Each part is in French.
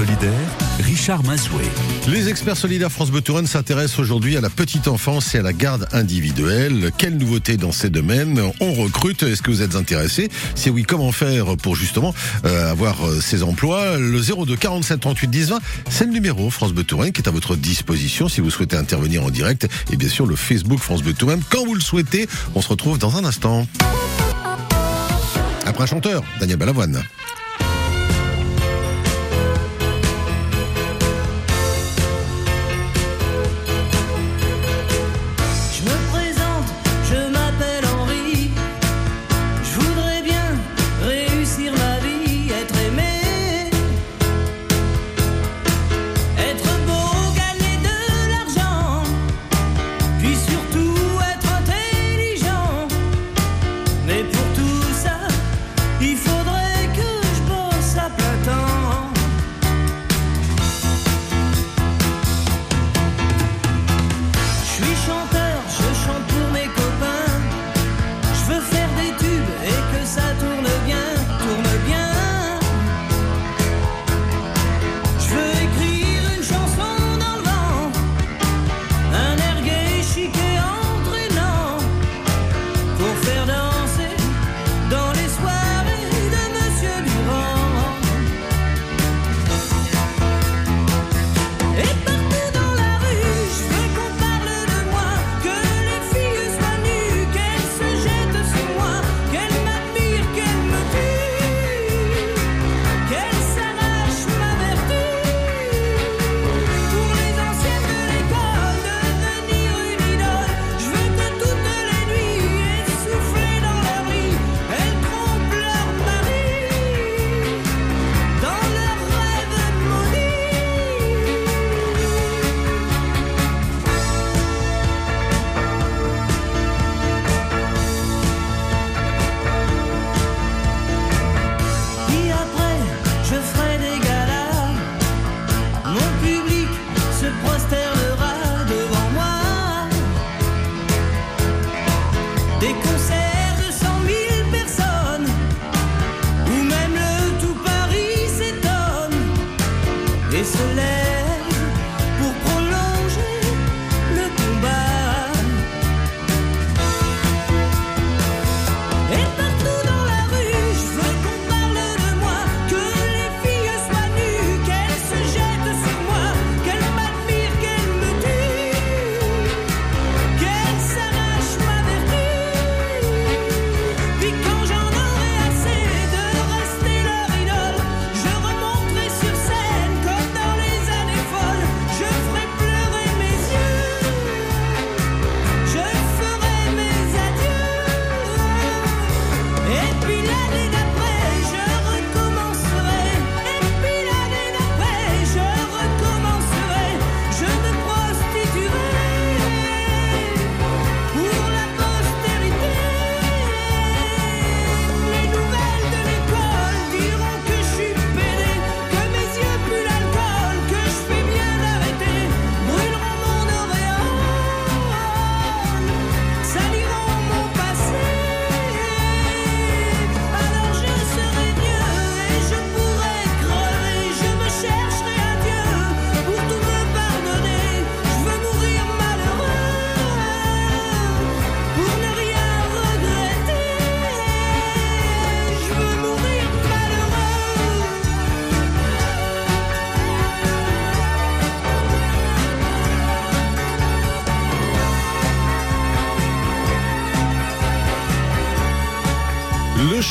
solidaires, Richard Mazoué. Les experts solidaires France Bleu Touraine s'intéressent aujourd'hui à la petite enfance et à la garde individuelle. Quelle nouveauté dans ces domaines On recrute? Est-ce que vous êtes intéressé Si oui, comment faire pour justement euh, avoir euh, ces emplois? Le 02 47 38 10 20, c'est le numéro France Bleu Touraine qui est à votre disposition si vous souhaitez intervenir en direct. Et bien sûr, le Facebook France Bleu Touraine quand vous le souhaitez. On se retrouve dans un instant. Après un chanteur, Daniel Balavoine.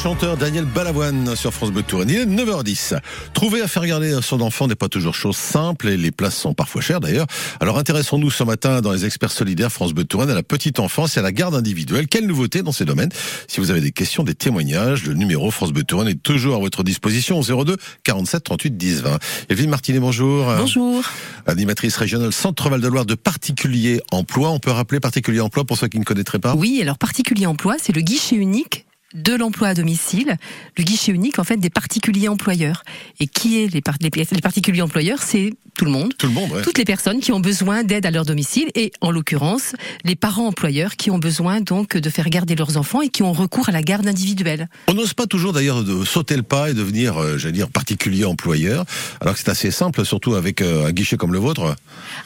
Chanteur Daniel Balavoine sur France Bleu Touraine. Il est 9h10. Trouver à faire garder son enfant n'est pas toujours chose simple et les places sont parfois chères d'ailleurs. Alors intéressons-nous ce matin dans les experts solidaires France Bleu Touraine à la petite enfance et à la garde individuelle. Quelle nouveauté dans ces domaines? Si vous avez des questions, des témoignages, le numéro France Bleu Touraine est toujours à votre disposition au 02 47 38 10 20. Evelyne Martinet, bonjour. Bonjour. Animatrice régionale Centre Val de Loire de particulier emploi. On peut rappeler particulier emploi pour ceux qui ne connaîtraient pas? Oui, alors particulier emploi, c'est le guichet unique de l'emploi à domicile, le guichet unique en fait des particuliers employeurs. Et qui est les, par- les, les particuliers employeurs C'est tout le monde. Tout le monde, ouais. Toutes les personnes qui ont besoin d'aide à leur domicile et en l'occurrence les parents employeurs qui ont besoin donc de faire garder leurs enfants et qui ont recours à la garde individuelle. On n'ose pas toujours d'ailleurs de sauter le pas et devenir, euh, j'allais dire, particulier employeur, alors que c'est assez simple, surtout avec euh, un guichet comme le vôtre.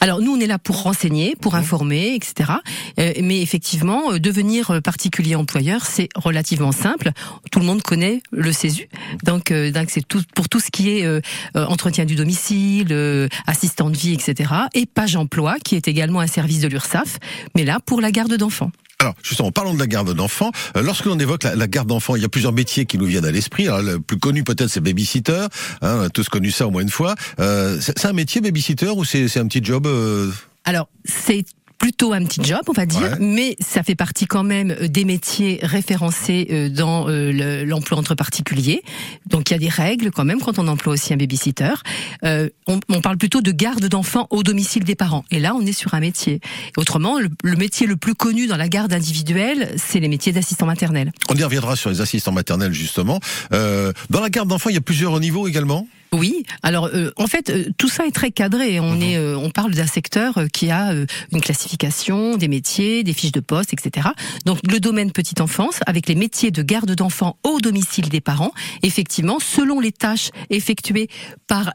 Alors nous on est là pour renseigner, pour informer, etc. Euh, mais effectivement devenir particulier employeur c'est relativement simple. Tout le monde connaît le CESU, donc euh, donc c'est tout pour tout ce qui est euh, euh, entretien du domicile, euh, assistant de vie, etc. Et page emploi qui est également un service de l'URSSAF, mais là pour la garde d'enfants. Alors, justement, parlons de la garde d'enfants. Euh, lorsque l'on évoque la, la garde d'enfants, il y a plusieurs métiers qui nous viennent à l'esprit. Alors, le plus connu peut-être, c'est babysitter. Hein, on a tous connu ça au moins une fois. Euh, c'est un métier babysitter ou c'est c'est un petit job euh, Alors, c'est plutôt un petit job, on va dire, Ouais. mais ça fait partie quand même euh, des métiers référencés euh, dans euh, le- l'emploi entre particuliers. Donc il y a des règles quand même quand on emploie aussi un babysitter. Euh, on, on parle plutôt de garde d'enfants au domicile des parents. Et là, on est sur un métier. Autrement, le, le métier le plus connu dans la garde individuelle, c'est les métiers d'assistant maternel. On y reviendra sur les assistants maternels justement. Euh, dans la garde d'enfants, il y a plusieurs niveaux également? Oui, alors euh, en fait euh, tout ça est très cadré. On est, euh, on parle d'un secteur qui a une classification, des métiers, des fiches de poste, etc. Donc le domaine petite enfance avec les métiers de garde d'enfants au domicile des parents. Effectivement, selon les tâches effectuées par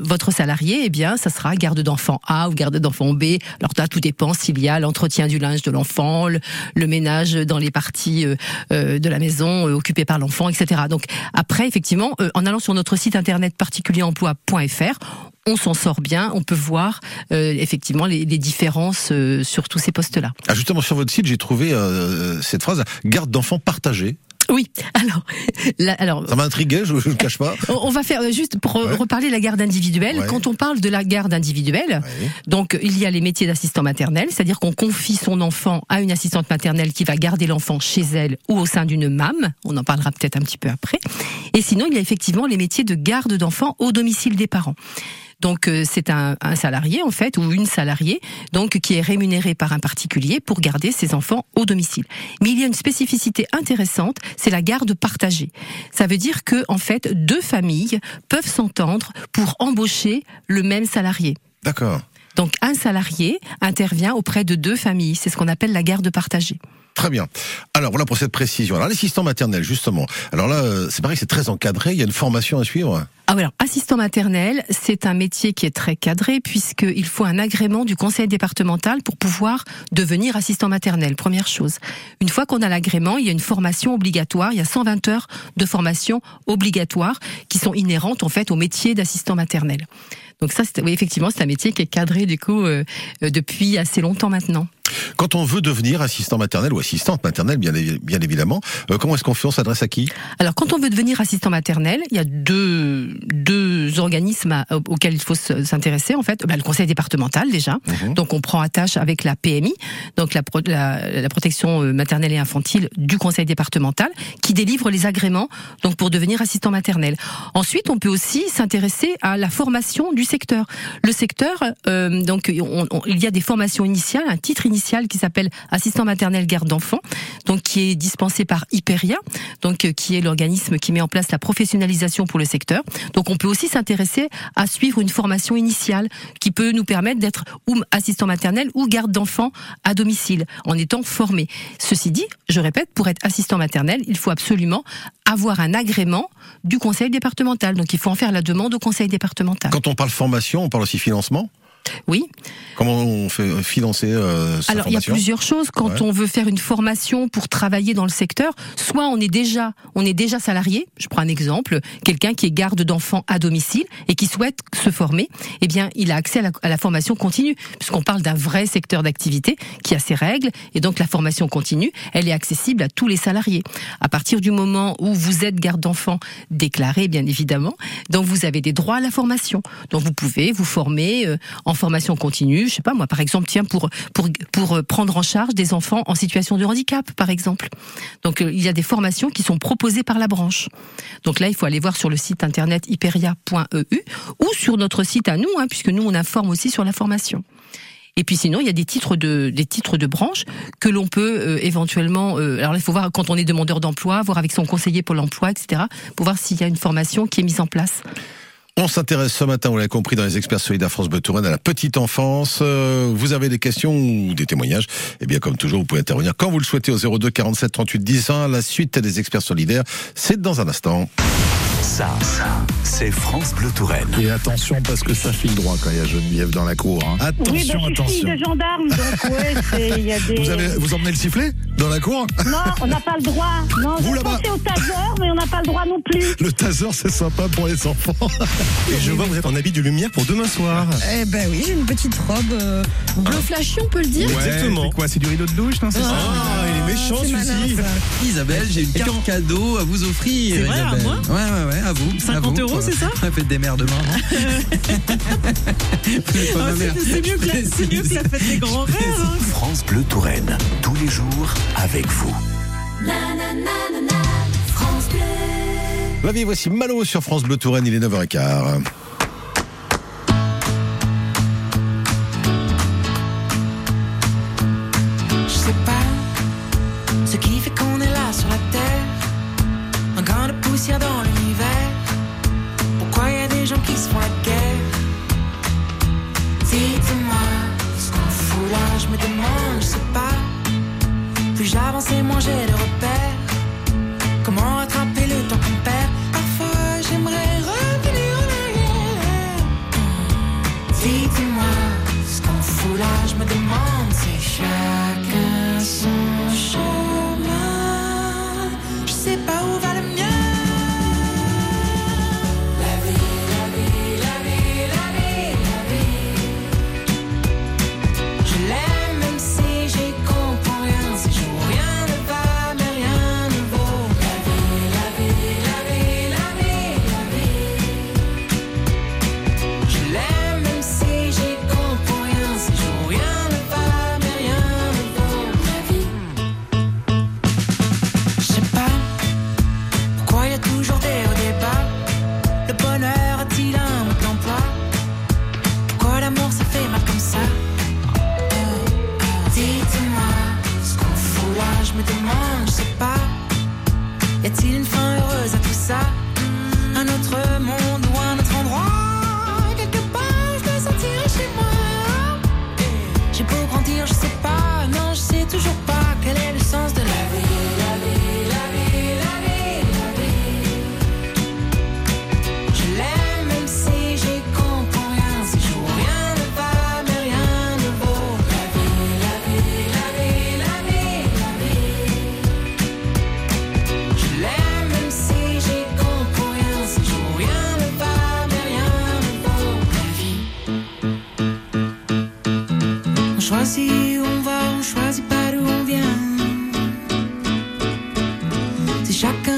votre salarié, eh bien ça sera garde d'enfant A ou garde d'enfant B. Alors là, tout dépend s'il y a l'entretien du linge de l'enfant, le, le ménage dans les parties de la maison occupées par l'enfant, etc. Donc après, effectivement, en allant sur notre site internet particulieremploi.fr, on s'en sort bien, on peut voir euh, effectivement les, les différences euh, sur tous ces postes-là. Ah, justement, sur votre site, j'ai trouvé euh, cette phrase garde d'enfants partagée. Oui, alors, Ça m'a intrigué, je ne le cache pas. on va faire euh, juste pour Ouais. reparler de la garde individuelle. Ouais. Quand on parle de la garde individuelle, Ouais. donc il y a les métiers d'assistant maternel, c'est-à-dire qu'on confie son enfant à une assistante maternelle qui va garder l'enfant chez elle ou au sein d'une MAM. On en parlera peut-être un petit peu après. Et sinon, il y a effectivement les métiers de garde d'enfants au domicile des parents. Donc euh, c'est un, un salarié en fait ou une salariée donc qui est rémunérée par un particulier pour garder ses enfants au domicile. Mais il y a une spécificité intéressante, c'est la garde partagée. Ça veut dire que en fait deux familles peuvent s'entendre pour embaucher le même salarié. D'accord. Donc un salarié intervient auprès de deux familles, c'est ce qu'on appelle la garde partagée. Très bien. Alors voilà pour cette précision. Alors l'assistant maternel, justement. Alors là, euh, c'est pareil, c'est très encadré. Il y a une formation à suivre. Ah voilà, assistant maternel, c'est un métier qui est très cadré puisqu'il faut un agrément du conseil départemental pour pouvoir devenir assistant maternel. Première chose. Une fois qu'on a l'agrément, il y a une formation obligatoire. Il y a 120 heures de formation obligatoire qui sont inhérentes en fait au métier d'assistant maternel. Donc ça, oui, effectivement, c'est un métier qui est cadré du coup euh, euh, depuis assez longtemps maintenant. Quand on veut devenir assistant maternel ou assistante maternelle, bien, évi- bien évidemment, euh, comment est-ce qu'on fait? On s'adresse à qui? Alors, quand on veut devenir assistant maternel, il y a deux, deux organismes à- auxquels il faut se- s'intéresser. En fait, Bah, le conseil départemental déjà. Mhm. Donc, on prend attache avec la PMI, donc la, pro- la, la protection euh, maternelle et infantile du conseil départemental, qui délivre les agréments donc pour devenir assistant maternel. Ensuite, on peut aussi s'intéresser à la formation du secteur. Le secteur, euh, donc, on- on- il y a des formations initiales, un titre initial qui s'appelle assistant maternel garde d'enfants, donc qui est dispensé par Hyperia, donc euh, qui est l'organisme qui met en place la professionnalisation pour le secteur. Donc on peut aussi s'intéresser à suivre une formation initiale qui peut nous permettre d'être ou assistant maternel ou garde d'enfants à domicile en étant formé. Ceci dit, je répète, pour être assistant maternel, il faut absolument avoir un agrément du conseil départemental. Donc il faut en faire la demande au conseil départemental. Quand on parle formation, on parle aussi financement? Oui. Comment on fait financer euh, sa Alors, il y a plusieurs choses. Quand Ouais. on veut faire une formation pour travailler dans le secteur, soit on est déjà, on est déjà salarié. Je prends un exemple. Quelqu'un qui est garde d'enfants à domicile et qui souhaite se former, eh bien, il a accès à la, à la formation continue, puisqu'on parle d'un vrai secteur d'activité qui a ses règles. Et donc, la formation continue, elle est accessible à tous les salariés. À partir du moment où vous êtes garde d'enfants déclaré, bien évidemment, donc vous avez des droits à la formation. Donc, vous pouvez vous former euh, en formation continue. Je sais pas, moi, par exemple, tiens, pour, pour, pour euh, prendre en charge des enfants en situation de handicap, par exemple. Donc, euh, il y a des formations qui sont proposées par la branche. Donc là, il faut aller voir sur le site internet hyperia.eu ou sur notre site à nous, hein, puisque nous, on informe aussi sur la formation. Et puis sinon, il y a des titres de des titres de branche que l'on peut euh, éventuellement. euh, alors là, il faut voir quand on est demandeur d'emploi, voir avec son conseiller Pôle Emploi, etc. Pour voir s'il y a une formation qui est mise en place. On s'intéresse ce matin, vous l'avez compris, dans les experts solidaires France Bleu Touraine à la petite enfance. Euh, vous avez des questions ou des témoignages? Eh bien, comme toujours, vous pouvez intervenir quand vous le souhaitez au 02 47 38 10 1. La suite des experts solidaires, c'est dans un instant. Ça, c'est France Bleu Touraine. Et attention parce que ça file droit quand il y a Geneviève dans la cour. hein. Oui, bah, Attention, je suis fille attention. de gendarme, donc ouais, c'est- il y a des... Vous avez, vous emmenez le sifflet dans la cour? Non, on n'a pas le droit. Non, Vous, là-bas. au taser, mais on n'a pas le droit non plus. Le taser, c'est sympa pour les enfants. Et je vois que vous êtes en habit de lumière pour demain soir. Eh ben oui, j'ai une petite robe euh, bleu flashy, on peut le dire. Exactement. C'est quoi C'est du rideau de douche, non C'est ça Ah, il est méchant c'est malin, celui-ci. ça. Isabelle, j'ai une carte cadeau à vous offrir. C'est vrai, à Isabelle. moi Ouais, ouais, ouais, à vous. 50 à vous. euros, c'est ça La fête des mères demain. Vous n'êtes pas ma mère. Ah, C'est mieux, que la, c'est mieux que la fête des grands-mères. hein. France Bleu Touraine, tous les jours avec vous. Vie, voici Malo sur France Bleu Touraine, il est 9h15.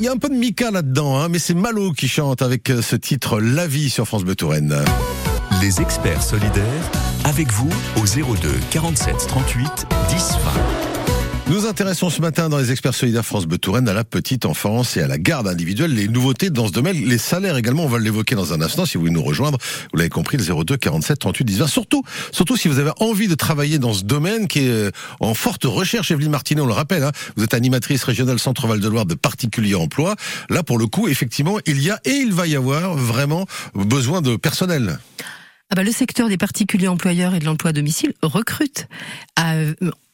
Il y a un peu de Mika là-dedans, hein, mais c'est Malo qui chante avec euh, ce titre La vie sur France Bleu Touraine. Les experts solidaires, avec vous au 02 47 38 10 20. Nous intéressons ce matin dans les experts solidaires France Bleu Touraine à la petite enfance et à la garde individuelle. Les nouveautés dans ce domaine, les salaires également, on va l'évoquer dans un instant. Si vous voulez nous rejoindre, vous l'avez compris, le 02 47 38 10 20. Surtout, surtout si vous avez envie de travailler dans ce domaine qui est euh, en forte recherche. Evelyne Martinet, on le rappelle, hein, vous êtes animatrice régionale Centre-Val de Loire de particuliers emploi. Là, pour le coup, effectivement, il y a et il va y avoir vraiment besoin de personnel. Ah bah, le secteur des particuliers employeurs et de l'emploi à domicile recrute. À-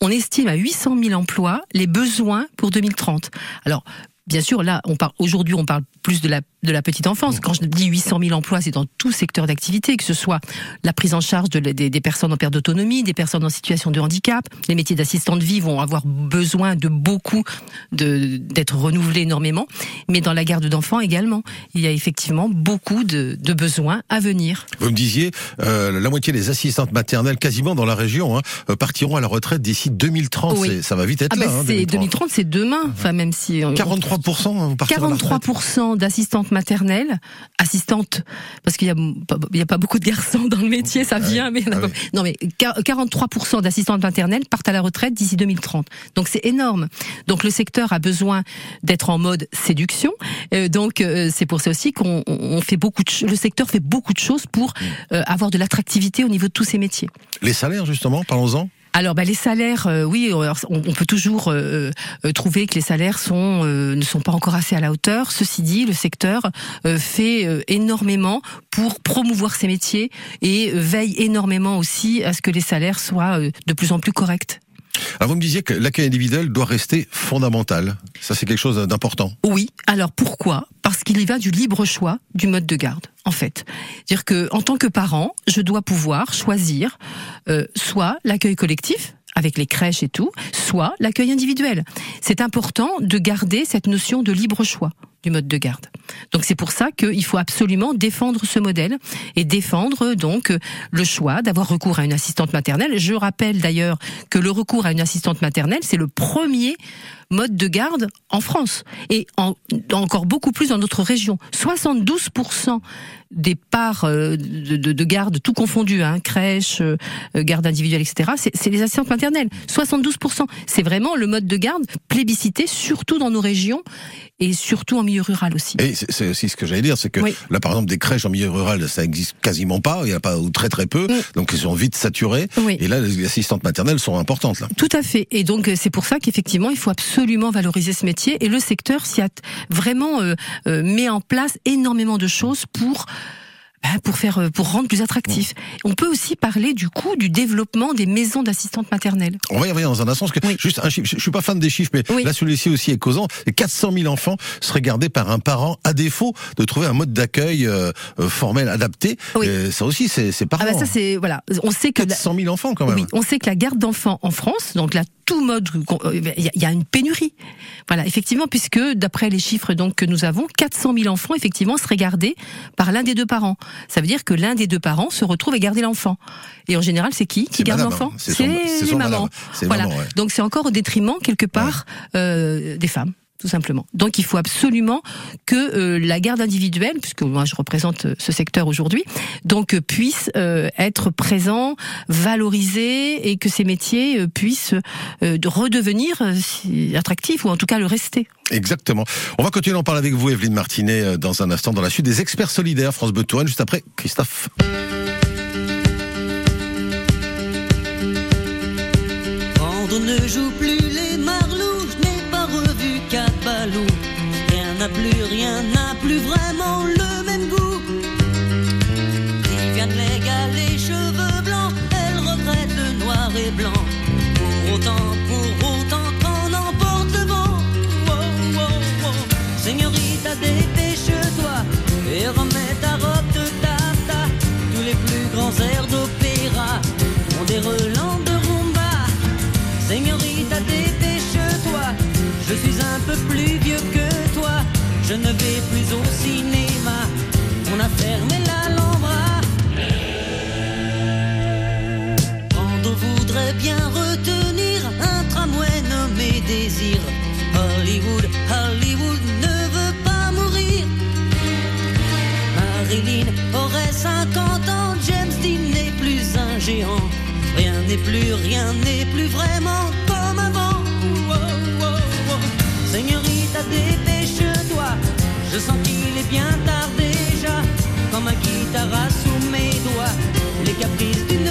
on estime à 800 000 emplois les besoins pour 2030. Alors, bien sûr, là, aujourd'hui, on parle plus de la, petite enfance. Mmh. Quand je dis 800 000 emplois, c'est dans tout secteur d'activité, que ce soit la prise en charge des, personnes en perte d'autonomie, des personnes en situation de handicap. Les métiers d'assistants de vie vont avoir besoin de beaucoup d'être renouvelés énormément, mais dans la garde d'enfants également, il y a effectivement beaucoup de, besoins à venir. Vous me disiez, euh, la moitié des assistantes maternelles, quasiment dans la région, hein, euh, partiront à la retraite d'ici 2030. Ça va vite être ah ben là. Hein, bah 2030, c'est demain. Mmh. Enfin, même si 43 43% hein, d'assistantes maternelles, assistantes, parce qu'il n'y a, a, pas beaucoup de garçons dans le métier, ça vient, mais... Ah oui. Non mais 43% d'assistantes maternelles partent à la retraite d'ici 2030. Donc c'est énorme. Donc le secteur a besoin d'être en mode séduction. Euh, donc euh, c'est pour ça aussi qu'on fait beaucoup de le secteur fait beaucoup de choses pour mm. euh, avoir de l'attractivité au niveau de tous ces métiers. Les salaires justement, parlons-en. Alors, bah, les salaires, euh, oui, alors, on, on peut toujours euh, euh, trouver que les salaires sont euh, ne sont pas encore assez à la hauteur. Ceci dit, le secteur fait énormément pour promouvoir ces métiers et veille énormément aussi à ce que les salaires soient de plus en plus corrects. Alors, vous me disiez que l'accueil individuel doit rester fondamental. Ça, c'est quelque chose d'important. Oui. Alors pourquoi? Qu'il y va du libre choix du mode de garde. En fait, dire que en tant que parent, je dois pouvoir choisir euh, soit l'accueil collectif avec les crèches et tout, soit l'accueil individuel. C'est important de garder cette notion de libre choix du mode de garde. Donc c'est pour ça qu'il faut absolument défendre ce modèle et défendre donc le choix d'avoir recours à une assistante maternelle. Je rappelle d'ailleurs que le recours à une assistante maternelle, c'est le premier mode de garde en France et en, encore beaucoup plus dans notre région. 72% des parts euh, de, de, de garde, tout confondu, hein, crèche, euh, garde individuelle, etc., c'est les assistantes maternelles. 72%. C'est vraiment le mode de garde plébiscité, surtout dans nos régions et surtout en milieu rural aussi. Et c'est aussi ce que j'allais dire, c'est que Oui. là, par exemple, des crèches en milieu rural, ça existe quasiment pas, il y a pas ou très très peu, Mm. donc ils sont vite saturés. Oui. Et là, les assistantes maternelles sont importantes là. Tout à fait. Et donc euh, c'est pour ça qu'effectivement il faut absolument valoriser ce métier et le secteur s'y a vraiment euh, euh, met en place énormément de choses pour pour faire euh, pour rendre plus attractif. On peut aussi parler du coup du développement des maisons d'assistantes maternelles. On va y revenir dans un instant, parce que Oui. juste un chiffre, je suis pas fan des chiffres, mais Oui. là celui-ci aussi est causant. Et 400 000 enfants seraient gardés par un parent à défaut de trouver un mode d'accueil euh, euh, formel adapté. Oui. Et ça aussi, c'est c'est Ah ben ça c'est voilà, on sait que la- 400 000 enfants quand même. Oui, on sait que la garde d'enfants en France, donc là, tout mode, euh, il y, a- une pénurie. Voilà, effectivement, puisque d'après les chiffres donc que nous avons, 400 000 enfants effectivement seraient gardés par l'un des deux parents. Ça veut dire que l'un des deux parents se retrouve et garder l'enfant. Et en général, c'est qui qui garde madame, l'enfant hein. C'est les mamans. Voilà. maman, ouais. Donc c'est encore au détriment quelque part euh, des femmes tout simplement. Donc il faut absolument que euh, la garde individuelle, puisque moi je représente euh, ce secteur aujourd'hui, donc euh, puisse être présent, valorisé et que ces métiers puissent de redevenir attractifs ou en tout cas le rester. Exactement. On va continuer d'en parler avec vous, Evelyne Martinet, dans un instant, dans la suite des experts solidaires France Bleu juste après Christophe. Des n'est plus, rien n'est plus vraiment comme avant. Oh, oh, oh, oh. Seigneurita, dépêche-toi, je sens qu'il est bien tard déjà. Quand ma guitare a sous mes doigts les caprices d'une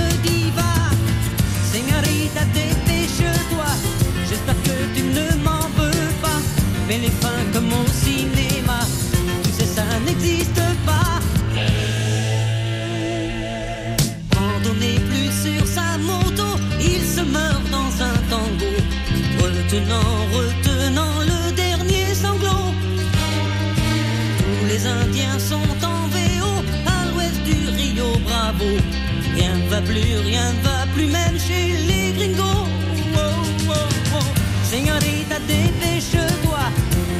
plus, rien ne va plus, même chez les gringos. Oh, oh, oh. Dépêche-toi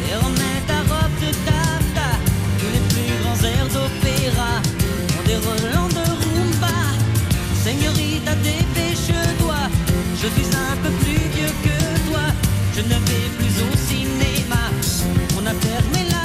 et remets ta robe de taffetas. Tous les plus grands airs d'opéra ont des relents de rumba. Señorita, dépêche-toi. Je suis un peu plus vieux que toi. Je ne vais plus au cinéma. On a fermé l'Alhambra.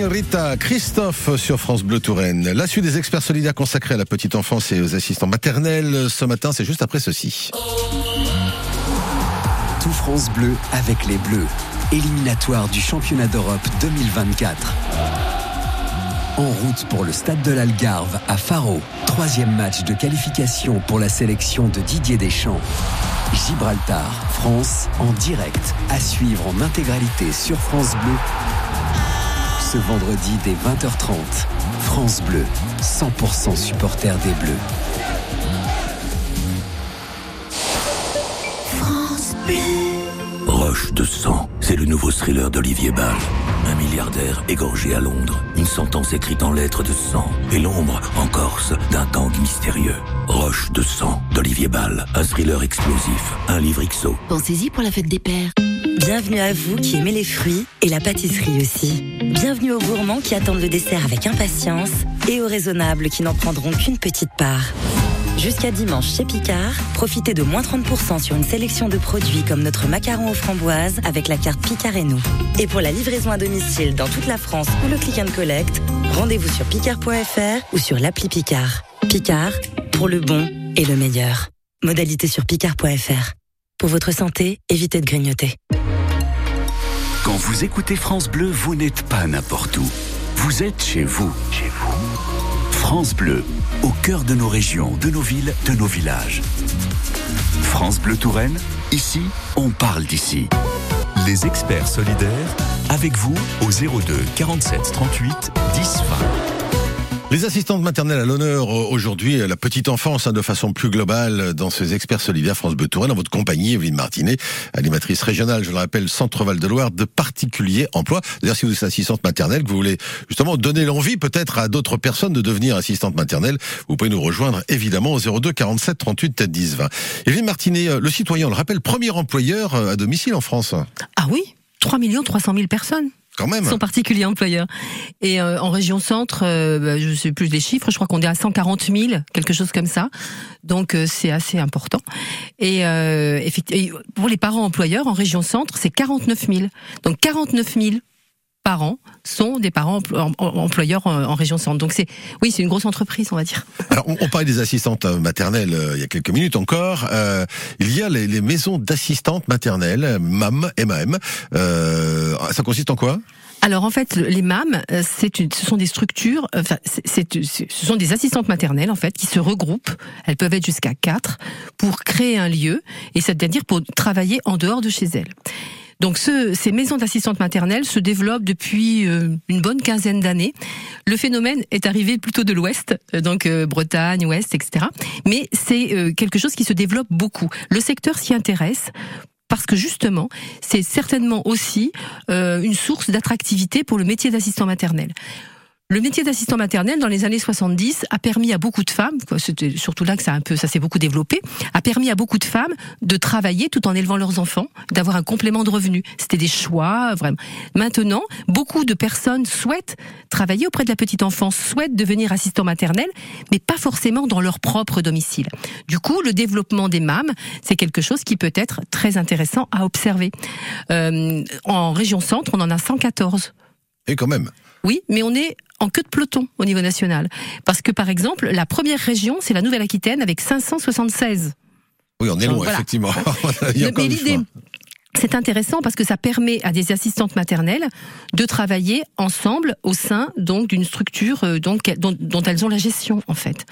Señorita Christophe sur France Bleu Touraine. La suite des experts solidaires consacrés à la petite enfance et aux assistants maternels ce matin, c'est juste après ceci. Tout France Bleu avec les Bleus. Éliminatoire du championnat d'Europe 2024. En route pour le stade de l'Algarve à Faro. Troisième match de qualification pour la sélection de Didier Deschamps. Gibraltar, France, en direct. À suivre en intégralité sur France Bleu. Ce vendredi dès 20h30. France Bleu, 100% supporter des Bleus. Roche de sang, c'est le nouveau thriller d'Olivier Ball. Un milliardaire égorgé à Londres, une sentence écrite en lettres de sang, et l'ombre, en Corse, d'un gang mystérieux. Roche de sang d'Olivier Ball, un thriller explosif, un livre XO. Pensez-y pour la fête des pères. Bienvenue à vous qui aimez les fruits et la pâtisserie aussi. Bienvenue aux gourmands qui attendent le dessert avec impatience et aux raisonnables qui n'en prendront qu'une petite part. Jusqu'à dimanche chez Picard, profitez de moins 30% sur une sélection de produits comme notre macaron aux framboises avec la carte Picard et nous. Et pour la livraison à domicile dans toute la France ou le click and collect, rendez-vous sur picard.fr ou sur l'appli Picard. Picard, pour le bon et le meilleur. Modalité sur picard.fr. Pour votre santé, évitez de grignoter. Quand vous écoutez France Bleu, vous n'êtes pas n'importe où. Vous êtes chez vous. Chez vous. France Bleu, au cœur de nos régions, de nos villes, de nos villages. France Bleu Touraine, ici, on parle d'ici. Les experts solidaires, avec vous au 02 47 38 10 20. Les assistantes maternelles à l'honneur euh, aujourd'hui, la petite enfance hein, de façon plus globale dans ces experts solidaires France Bleu dans votre compagnie, Evelyne Martinet, animatrice régionale, je le rappelle, Centre Val de Loire, de particuliers emploi. D'ailleurs, si vous êtes assistante maternelle, que vous voulez justement donner l'envie peut-être à d'autres personnes de devenir assistante maternelle, vous pouvez nous rejoindre évidemment au 02 47 38 10 20. Evelyne Martinet, euh, le citoyen, on le rappelle, premier employeur euh, à domicile en France. Ah oui? 3 300 000 personnes. Quand même. Son particulier employeur. Et euh, en région centre, euh, bah, je sais plus les chiffres, je crois qu'on est à 140 000, quelque chose comme ça. Donc euh, c'est assez important. Et, euh, effectivement, pour les parents employeurs en région centre, c'est 49 000. Donc 49 000 parents sont des parents empl- em- em- employeurs en, en région centre. Donc c'est, oui, c'est une grosse entreprise, on va dire. Alors, on, on parlait des assistantes euh, maternelles euh, il y a quelques minutes encore. Euh, il y a les, les maisons d'assistantes maternelles, euh, MAM, MAM. Euh, ça consiste en quoi? Alors en fait, les MAM, euh, c'est une, ce sont des structures, euh, enfin, c'est- ce sont des assistantes maternelles en fait qui se regroupent. Elles peuvent être jusqu'à quatre pour créer un lieu et c'est-à-dire pour travailler en dehors de chez elles. Donc ce, ces maisons d'assistantes maternelles se développent depuis euh, une bonne quinzaine d'années. Le phénomène est arrivé plutôt de l'Ouest, euh, donc euh, Bretagne, Ouest, etc. Mais c'est quelque chose qui se développe beaucoup. Le secteur s'y intéresse parce que justement, c'est certainement aussi une source d'attractivité pour le métier d'assistant maternel. Le métier d'assistant maternel dans les années 70 a permis à beaucoup de femmes, c'était surtout là que ça a un peu, ça s'est beaucoup développé, a permis à beaucoup de femmes de travailler tout en élevant leurs enfants, d'avoir un complément de revenus. C'était des choix, vraiment. Maintenant, beaucoup de personnes souhaitent travailler auprès de la petite enfance, souhaitent devenir assistant maternel, mais pas forcément dans leur propre domicile. Du coup, le développement des MAM, c'est quelque chose qui peut être très intéressant à observer. Euh, en région centre, on en a 114. Et quand même. Oui, mais on est en queue de peloton au niveau national. Parce que, par exemple, la première région, c'est la Nouvelle-Aquitaine avec 576. Oui, on est loin, Voilà. effectivement. Il y a encore Mais l'idée, c'est intéressant parce que ça permet à des assistantes maternelles de travailler ensemble au sein donc d'une structure euh, donc, dont, dont elles ont la gestion en fait.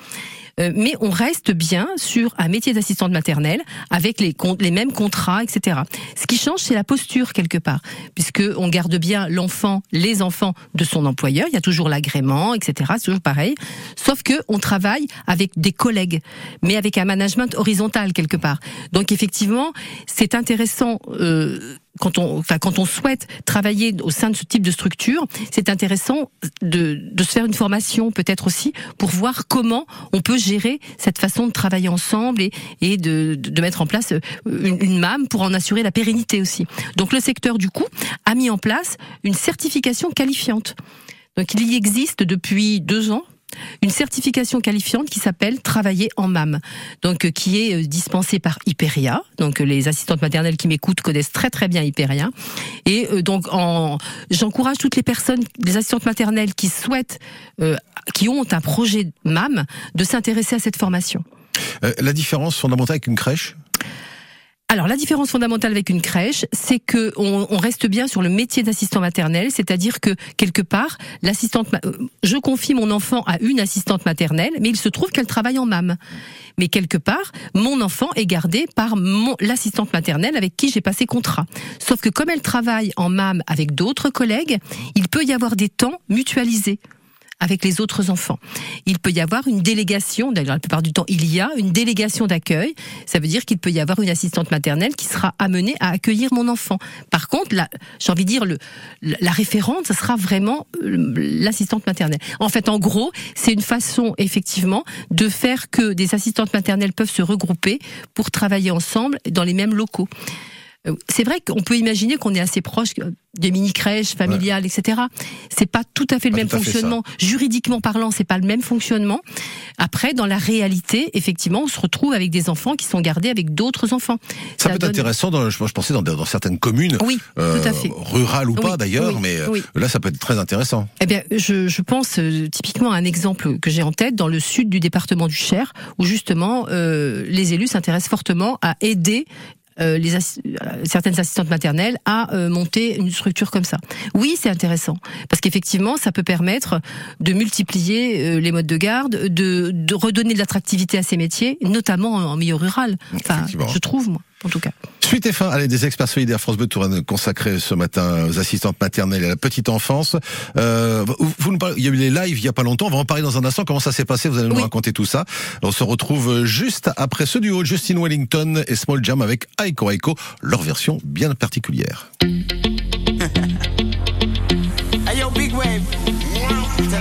Euh, mais on reste bien sur un métier d'assistante maternelle avec les, les mêmes contrats, etc. Ce qui change, c'est la posture quelque part, puisque on garde bien l'enfant, les enfants de son employeur. Il y a toujours l'agrément, etc. C'est toujours pareil. Sauf que on travaille avec des collègues, mais avec un management horizontal quelque part. Donc effectivement, c'est intéressant. Euh, quand on, enfin, quand on souhaite travailler au sein de ce type de structure, c'est intéressant de, de se faire une formation peut-être aussi pour voir comment on peut gérer cette façon de travailler ensemble et, et de, de mettre en place une, une MAM pour en assurer la pérennité aussi. Donc le secteur du coup a mis en place une certification qualifiante. Donc il y existe depuis deux ans une certification qualifiante qui s'appelle travailler en MAM, donc euh, qui est euh, dispensée par Hyperia. Donc euh, les assistantes maternelles qui m'écoutent connaissent très très bien Hyperia. Et donc en, j'encourage toutes les personnes, les assistantes maternelles qui souhaitent, euh, qui ont un projet MAM, de s'intéresser à cette formation. Euh, la différence fondamentale avec une crèche Alors la différence fondamentale avec une crèche, c'est que on, reste bien sur le métier d'assistant maternel, c'est-à-dire que quelque part, l'assistante, je confie mon enfant à une assistante maternelle, mais il se trouve qu'elle travaille en MAM. Mais quelque part, mon enfant est gardé par l'assistante maternelle avec qui j'ai passé contrat. Sauf que comme elle travaille en MAM avec d'autres collègues, il peut y avoir des temps mutualisés avec les autres enfants. Il peut y avoir une délégation, d'ailleurs la plupart du temps il y a une délégation d'accueil, ça veut dire qu'il peut y avoir une assistante maternelle qui sera amenée à accueillir mon enfant. Par contre, j'ai envie de dire, le, la référente, ça sera vraiment euh, l'assistante maternelle. En fait, en gros, c'est une façon effectivement de faire que des assistantes maternelles peuvent se regrouper pour travailler ensemble dans les mêmes locaux. Euh, C'est vrai qu'on peut imaginer qu'on est assez proche euh, des mini-crèches familiales, etc. C'est pas tout à fait le Pas même fonctionnement. Juridiquement parlant, c'est pas le même fonctionnement. Après, dans la réalité, effectivement, on se retrouve avec des enfants qui sont gardés avec d'autres enfants. Ça, peut être intéressant, dans, je, pensais, dans, dans certaines communes, Oui, euh, tout à fait. rurales ou pas d'ailleurs, oui, mais euh, oui. là, ça peut être très intéressant. Eh bien, je, je pense euh, typiquement à un exemple que j'ai en tête dans le sud du département du Cher, où justement euh, les élus s'intéressent fortement à aider euh, les certaines assistantes maternelles à euh, monter une structure comme ça. Oui, c'est intéressant parce qu'effectivement, ça peut permettre de multiplier euh, les modes de garde, de, de redonner de l'attractivité à ces métiers, notamment en, en milieu rural. Enfin, je trouve moi, en tout cas. Suite et fin, allez, des experts solidaires France Bleu Touraine consacrés ce matin aux assistantes maternelles et à la petite enfance. Euh, vous, vous nous parlez- il y a eu les lives il y a pas longtemps, on va en parler dans un instant, comment ça s'est passé, vous allez nous Oui. raconter tout ça. On se retrouve juste après ce duo, Justin Wellington et Small Jam avec Aiko Aiko, leur version bien particulière. Hey yo, big wave. Tell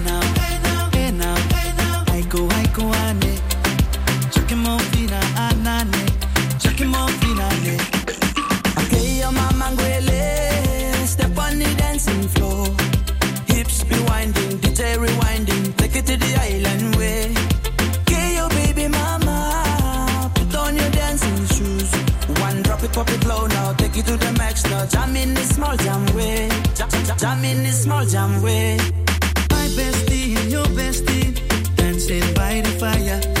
small jam way. My bestie and your bestie dancing by the fire.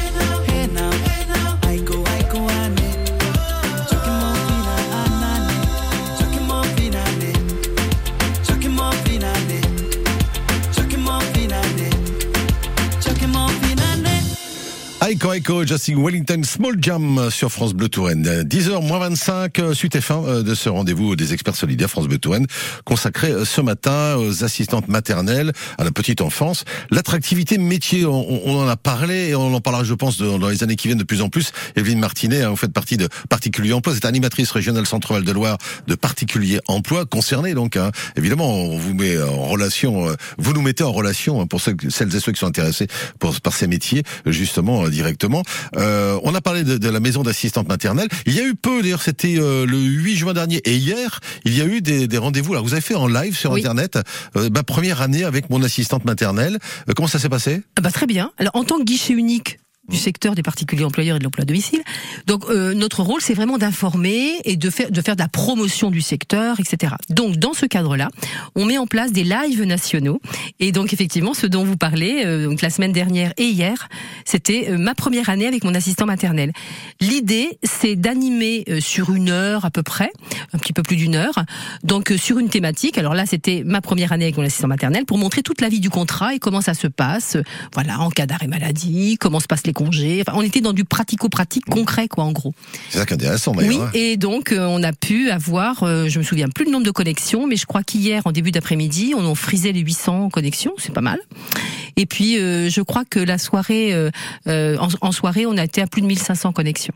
Aiko, Justin Wellington, Small Jam sur France Bleu Touraine. 10h moins 25, euh, suite et fin euh, de ce rendez-vous des experts solidaires France Bleu Touraine, consacré euh, ce matin aux assistantes maternelles, à la petite enfance. L'attractivité métier, on, on en a parlé et on en parlera, je pense, dans les années qui viennent de plus en plus. Evelyne Martinet, hein, vous faites partie de Particulier Emploi, vous êtes animatrice régionale Centre-Val de Loire de Particulier Emploi, concernée donc. hein. Évidemment, on vous met en relation, vous nous mettez en relation hein, pour celles et ceux qui sont intéressés par ces métiers, justement, euh, directement. Euh, on a parlé de, de la maison d'assistante maternelle. Il y a eu peu, d'ailleurs, c'était euh, le 8 juin dernier et hier, il y a eu des, des rendez-vous. Alors, vous avez fait en live sur Oui. Internet euh, ma première année avec mon assistante maternelle. Euh, comment ça s'est passé? Ah bah, très bien. Alors, en tant que guichet unique du secteur des particuliers employeurs et de l'emploi à domicile. Donc euh, notre rôle c'est vraiment d'informer et de faire de faire de la promotion du secteur, etc. Donc dans ce cadre-là, on met en place des lives nationaux et donc effectivement ce dont vous parlez euh, donc la semaine dernière et hier, c'était euh, ma première année avec mon assistant maternel. L'idée c'est d'animer euh, sur une heure à peu près, un petit peu plus d'une heure, donc euh, sur une thématique. Alors là c'était ma première année avec mon assistant maternel pour montrer toute la vie du contrat et comment ça se passe. euh, Voilà en cas d'arrêt maladie, comment se passent les congés. Enfin, on était dans du pratico-pratique concret, quoi, en gros. C'est ça qui est intéressant d'ailleurs. Oui, et donc euh, on a pu avoir, euh, je me souviens plus le nombre de connexions, mais je crois qu'hier, en début d'après-midi, on a frisé les 800 connexions, c'est pas mal. Et puis euh, je crois que la soirée, euh, euh, en, en soirée, on a été à plus de 1500 connexions.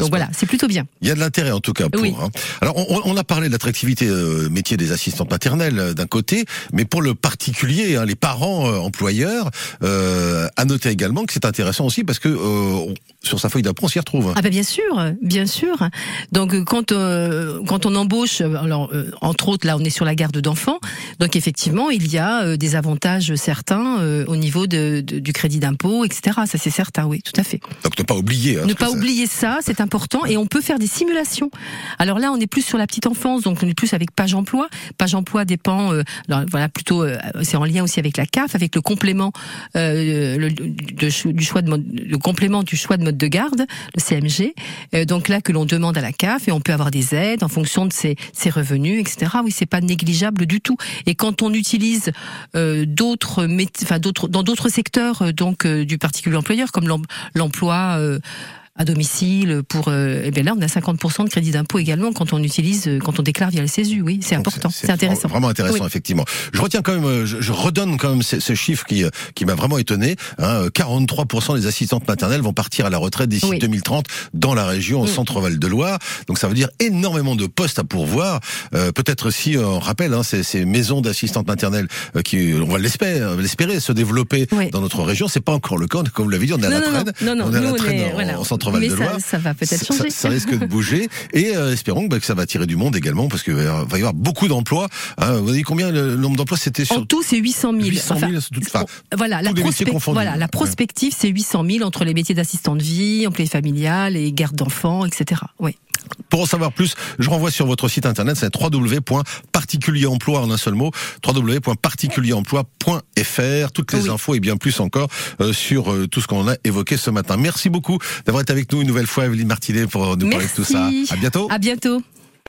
Donc voilà, c'est plutôt bien. Il y a de l'intérêt en tout cas pour. Oui. hein. Alors on, on a parlé de l'attractivité euh, métier des assistantes maternelles euh, d'un côté, mais pour le particulier, hein, les parents euh, employeurs, euh, à noter également que c'est intéressant aussi parce que euh, sur sa feuille d'apprend on s'y retrouve. Ah ben bien sûr, bien sûr. Donc euh, quand euh, quand on embauche, euh, alors euh, entre autres là on est sur la garde d'enfants, donc effectivement il y a euh, des avantages certains euh, au niveau de, de- du crédit d'impôt, etc. Ça c'est certain, oui, tout à fait. Donc ne pas oublier. hein, ne pas ça- oublier ça, c'est important, et on peut faire des simulations. Alors là, on est plus sur la petite enfance, donc on est plus avec Page Emploi. Page Emploi dépend, euh, alors, voilà, plutôt, euh, c'est en lien aussi avec la CAF, avec le complément euh, le, de- du choix de le complément du choix de de garde, le CMG. Euh, donc là, que l'on demande à la CAF, et on peut avoir des aides en fonction de ses, revenus, etc. Oui, c'est pas négligeable du tout. Et quand on utilise euh, d'autres, enfin dans d'autres secteurs, euh, donc du particulier employeur, comme l'em- l'emploi. À domicile pour euh, eh bien là on a 50% de crédit d'impôt également quand on utilise euh, quand on déclare via le CESU oui c'est important c'est intéressant Vraiment intéressant, Oui. effectivement. Je retiens quand même, euh, je, je redonne quand même ce, ce chiffre qui, euh, qui m'a vraiment étonné. Hein, euh, 43% des assistantes maternelles vont partir à la retraite d'ici Oui. 2030 dans la région, au centre-val de Loire. Donc ça veut dire énormément de postes à pourvoir. Euh, Peut-être aussi, euh, on rappelle, hein, ces, ces maisons d'assistantes maternelles euh, qui, on va l'espérer, va l'espérer, se développer dans notre région. C'est pas encore le cas, comme vous l'avez dit, on est à Non, la traîne. non, non, on est à la traîne est- en, voilà. en ça, va peut-être changer. Ça, risque de bouger et euh, espérons bah, que ça va attirer du monde également parce que euh, va y avoir beaucoup d'emplois. Hein, vous voyez combien le, nombre d'emplois c'était sur c'est 800 000. 800 voilà, la prospective, ouais. c'est 800 000 entre les métiers d'assistant de vie, employé familial et garde d'enfants, etc. Oui. Pour en savoir plus, je renvoie sur votre site internet, c'est www.particulieremploi en un seul mot, www.particulieremploi.fr, toutes les infos et bien plus encore euh, sur euh, tout ce qu'on a évoqué ce matin. Merci beaucoup d'avoir été avec nous une nouvelle fois, Evelyne Martinet, pour nous parler de tout ça. À bientôt. à bientôt